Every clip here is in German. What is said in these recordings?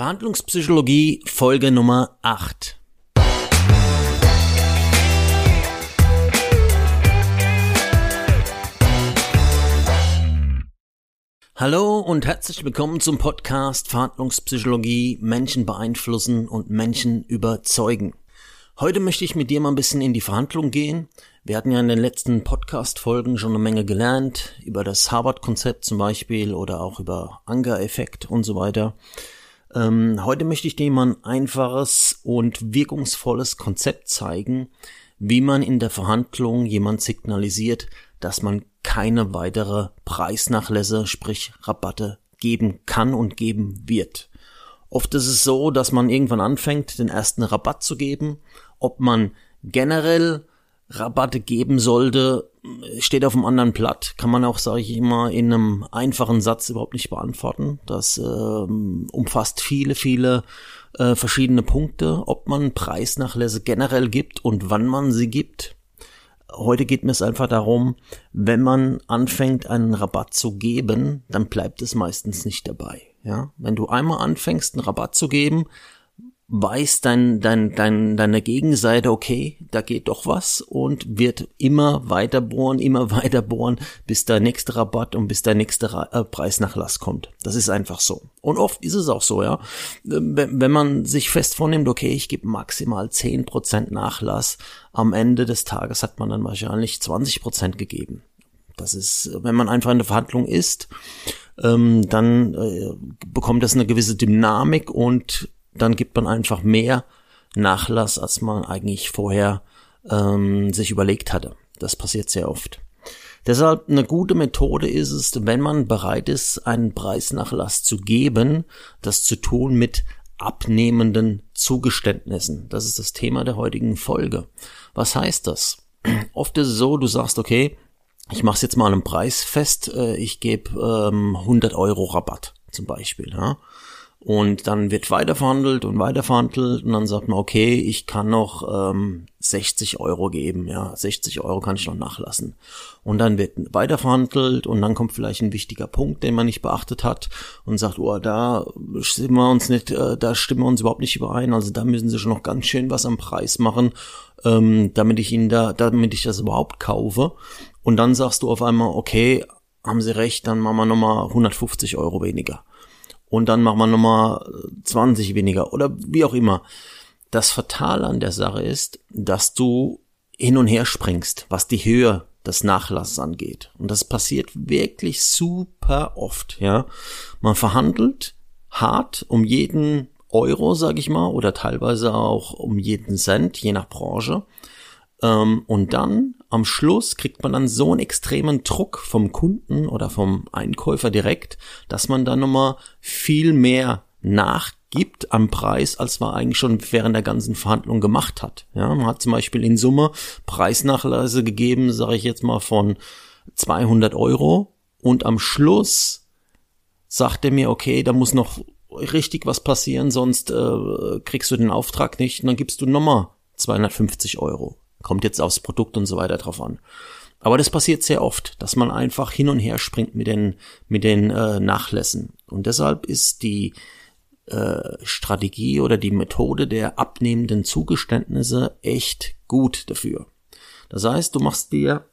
Verhandlungspsychologie Folge Nummer 8. Hallo und herzlich willkommen zum Podcast Verhandlungspsychologie Menschen beeinflussen und Menschen überzeugen. Heute möchte ich mit dir mal ein bisschen in die Verhandlung gehen. Wir hatten ja in den letzten Podcast-Folgen schon eine Menge gelernt über das Harvard-Konzept zum Beispiel oder auch über Anger-Effekt und so weiter. Ähm, heute möchte ich dir mal ein einfaches und wirkungsvolles Konzept zeigen, wie man in der Verhandlung jemand signalisiert, dass man keine weitere Preisnachlässe, sprich Rabatte geben kann und geben wird. Oft ist es so, dass man irgendwann anfängt, den ersten Rabatt zu geben. Ob man generell Rabatte geben sollte, steht auf einem anderen Blatt. Kann man auch, sage ich immer, in einem einfachen Satz überhaupt nicht beantworten. Das ähm, umfasst viele, viele äh, verschiedene Punkte, ob man Preisnachlässe generell gibt und wann man sie gibt. Heute geht mir es einfach darum, wenn man anfängt, einen Rabatt zu geben, dann bleibt es meistens nicht dabei. Ja, wenn du einmal anfängst, einen Rabatt zu geben, weiß dein, dein, dein, deine Gegenseite, okay, da geht doch was und wird immer weiter bohren, immer weiter bohren, bis der nächste Rabatt und bis der nächste Ra äh, Preisnachlass kommt. Das ist einfach so. Und oft ist es auch so, ja. Wenn, wenn man sich fest vornimmt, okay, ich gebe maximal zehn Prozent Nachlass, am Ende des Tages hat man dann wahrscheinlich 20% gegeben. Das ist, wenn man einfach in der Verhandlung ist, ähm, dann äh, bekommt das eine gewisse Dynamik und dann gibt man einfach mehr Nachlass, als man eigentlich vorher ähm, sich überlegt hatte. Das passiert sehr oft. Deshalb eine gute Methode ist es, wenn man bereit ist, einen Preisnachlass zu geben, das zu tun mit abnehmenden Zugeständnissen. Das ist das Thema der heutigen Folge. Was heißt das? Oft ist es so, du sagst, okay, ich mache jetzt mal einen Preis fest, äh, ich gebe ähm, 100 Euro Rabatt zum Beispiel. Ja? Und dann wird weiterverhandelt und weiterverhandelt. Und dann sagt man, okay, ich kann noch ähm, 60 Euro geben, ja, 60 Euro kann ich noch nachlassen. Und dann wird weiterverhandelt. Und dann kommt vielleicht ein wichtiger Punkt, den man nicht beachtet hat und sagt, oh, da stimmen wir uns nicht, äh, da stimmen wir uns überhaupt nicht überein, also da müssen sie schon noch ganz schön was am Preis machen, ähm, damit ich ihnen da, damit ich das überhaupt kaufe. Und dann sagst du auf einmal, okay, haben sie recht, dann machen wir nochmal 150 Euro weniger und dann machen wir nochmal 20 weniger oder wie auch immer. Das Fatale an der Sache ist, dass du hin und her springst, was die Höhe des Nachlasses angeht. Und das passiert wirklich super oft, ja. Man verhandelt hart um jeden Euro, sag ich mal, oder teilweise auch um jeden Cent, je nach Branche. Ähm, und dann am Schluss kriegt man dann so einen extremen Druck vom Kunden oder vom Einkäufer direkt, dass man dann nochmal viel mehr nachgibt am Preis, als man eigentlich schon während der ganzen Verhandlung gemacht hat. Ja, man hat zum Beispiel in Summe Preisnachlässe gegeben, sage ich jetzt mal von 200 Euro und am Schluss sagt er mir, okay, da muss noch richtig was passieren, sonst äh, kriegst du den Auftrag nicht und dann gibst du nochmal 250 Euro. Kommt jetzt aufs Produkt und so weiter drauf an. Aber das passiert sehr oft, dass man einfach hin und her springt mit den, mit den äh, Nachlässen. Und deshalb ist die äh, Strategie oder die Methode der abnehmenden Zugeständnisse echt gut dafür. Das heißt, du machst dir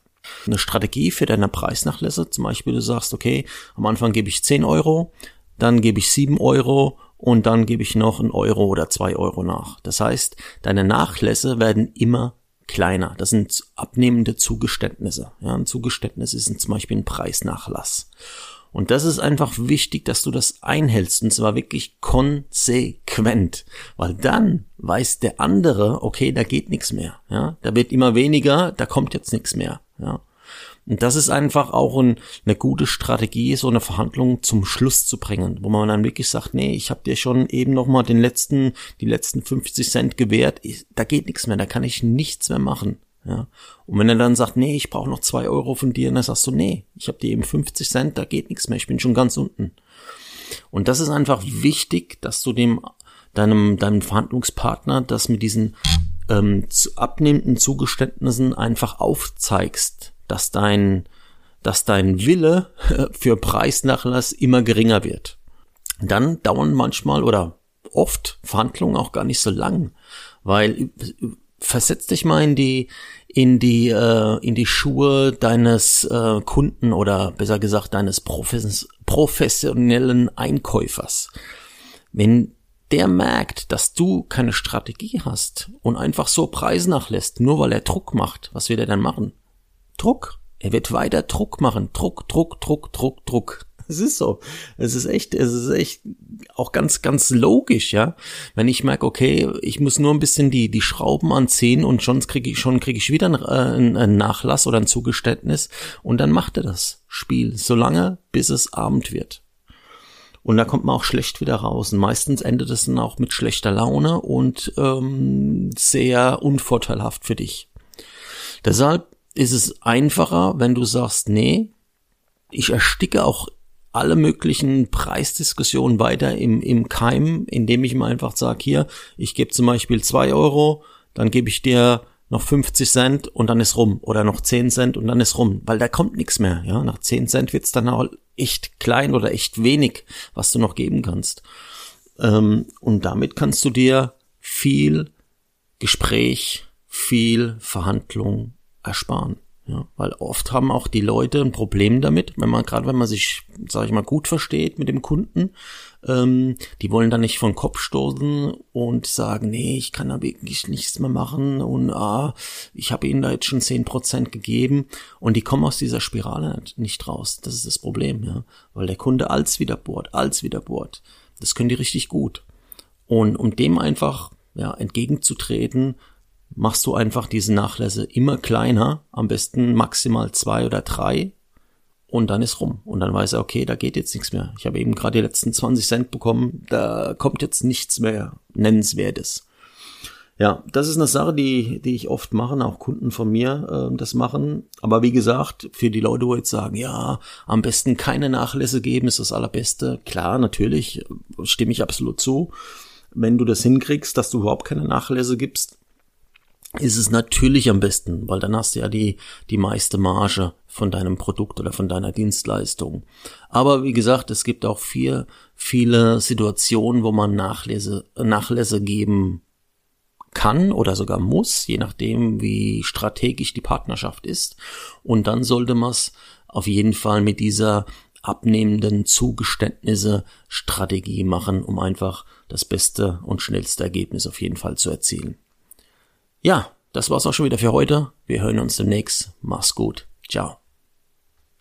eine Strategie für deine Preisnachlässe. Zum Beispiel, du sagst, okay, am Anfang gebe ich 10 Euro, dann gebe ich 7 Euro und dann gebe ich noch einen Euro oder zwei Euro nach. Das heißt, deine Nachlässe werden immer kleiner. Das sind abnehmende Zugeständnisse. Ja, ein Zugeständnis ist zum Beispiel ein Preisnachlass. Und das ist einfach wichtig, dass du das einhältst und zwar wirklich konsequent, weil dann weiß der andere, okay, da geht nichts mehr, ja, da wird immer weniger, da kommt jetzt nichts mehr, ja. Und das ist einfach auch ein, eine gute Strategie, so eine Verhandlung zum Schluss zu bringen, wo man dann wirklich sagt, nee, ich habe dir schon eben nochmal den letzten, die letzten 50 Cent gewährt, ich, da geht nichts mehr, da kann ich nichts mehr machen. Ja. Und wenn er dann sagt, nee, ich brauche noch zwei Euro von dir, dann sagst du, nee, ich habe dir eben 50 Cent, da geht nichts mehr, ich bin schon ganz unten. Und das ist einfach wichtig, dass du dem deinem deinem Verhandlungspartner das mit diesen ähm, abnehmenden Zugeständnissen einfach aufzeigst dass dein, dass dein Wille für Preisnachlass immer geringer wird. Dann dauern manchmal oder oft Verhandlungen auch gar nicht so lang, weil versetz dich mal in die in die äh, in die Schuhe deines äh, Kunden oder besser gesagt deines Profes professionellen Einkäufers. Wenn der merkt, dass du keine Strategie hast und einfach so Preis nachlässt, nur weil er Druck macht, was wird er dann machen? Druck. Er wird weiter Druck machen. Druck, Druck, Druck, Druck, Druck. Es ist so. Es ist echt, es ist echt auch ganz, ganz logisch, ja. Wenn ich merke, okay, ich muss nur ein bisschen die, die Schrauben anziehen und schon kriege ich, schon kriege ich wieder einen, äh, einen Nachlass oder ein Zugeständnis und dann macht er das Spiel, solange bis es Abend wird. Und da kommt man auch schlecht wieder raus. Und meistens endet es dann auch mit schlechter Laune und ähm, sehr unvorteilhaft für dich. Deshalb ist es einfacher, wenn du sagst, nee, ich ersticke auch alle möglichen Preisdiskussionen weiter im, im Keim, indem ich mir einfach sage, hier, ich gebe zum Beispiel zwei Euro, dann gebe ich dir noch 50 Cent und dann ist rum. Oder noch 10 Cent und dann ist rum, weil da kommt nichts mehr, ja, nach 10 Cent wird's dann auch echt klein oder echt wenig, was du noch geben kannst. Ähm, und damit kannst du dir viel Gespräch, viel Verhandlung ersparen. Ja, weil oft haben auch die Leute ein Problem damit, wenn man gerade wenn man sich, sage ich mal, gut versteht mit dem Kunden, ähm, die wollen dann nicht von Kopf stoßen und sagen, nee, ich kann da wirklich nichts mehr machen und ah, ich habe ihnen da jetzt schon zehn Prozent gegeben und die kommen aus dieser Spirale nicht raus. Das ist das Problem, ja, weil der Kunde als wieder bohrt, als wieder bohrt. Das können die richtig gut. Und um dem einfach ja entgegenzutreten, machst du einfach diese Nachlässe immer kleiner, am besten maximal zwei oder drei und dann ist rum. Und dann weiß er, okay, da geht jetzt nichts mehr. Ich habe eben gerade die letzten 20 Cent bekommen, da kommt jetzt nichts mehr Nennenswertes. Ja, das ist eine Sache, die, die ich oft mache, auch Kunden von mir äh, das machen. Aber wie gesagt, für die Leute, wo jetzt sagen, ja, am besten keine Nachlässe geben, ist das allerbeste. Klar, natürlich, stimme ich absolut zu. Wenn du das hinkriegst, dass du überhaupt keine Nachlässe gibst, ist es natürlich am besten, weil dann hast du ja die, die meiste Marge von deinem Produkt oder von deiner Dienstleistung. Aber wie gesagt, es gibt auch vier, viele Situationen, wo man Nachlässe, Nachlässe geben kann oder sogar muss, je nachdem, wie strategisch die Partnerschaft ist. Und dann sollte man es auf jeden Fall mit dieser abnehmenden Zugeständnisse Strategie machen, um einfach das beste und schnellste Ergebnis auf jeden Fall zu erzielen. Ja, das war's auch schon wieder für heute. Wir hören uns demnächst. Mach's gut. Ciao.